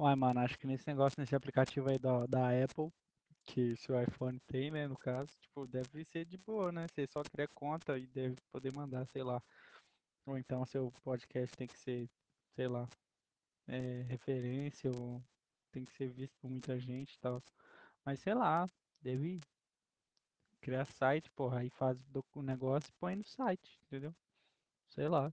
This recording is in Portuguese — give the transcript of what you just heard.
Uai, mano, acho que nesse negócio, nesse aplicativo aí da, da Apple, que seu iPhone tem, né, no caso, tipo, deve ser de boa, né? Você só cria conta e deve poder mandar, sei lá. Ou então seu podcast tem que ser, sei lá, é, referência ou tem que ser visto por muita gente e tal. Mas sei lá, deve criar site, porra, aí faz o negócio e põe no site, entendeu? Sei lá.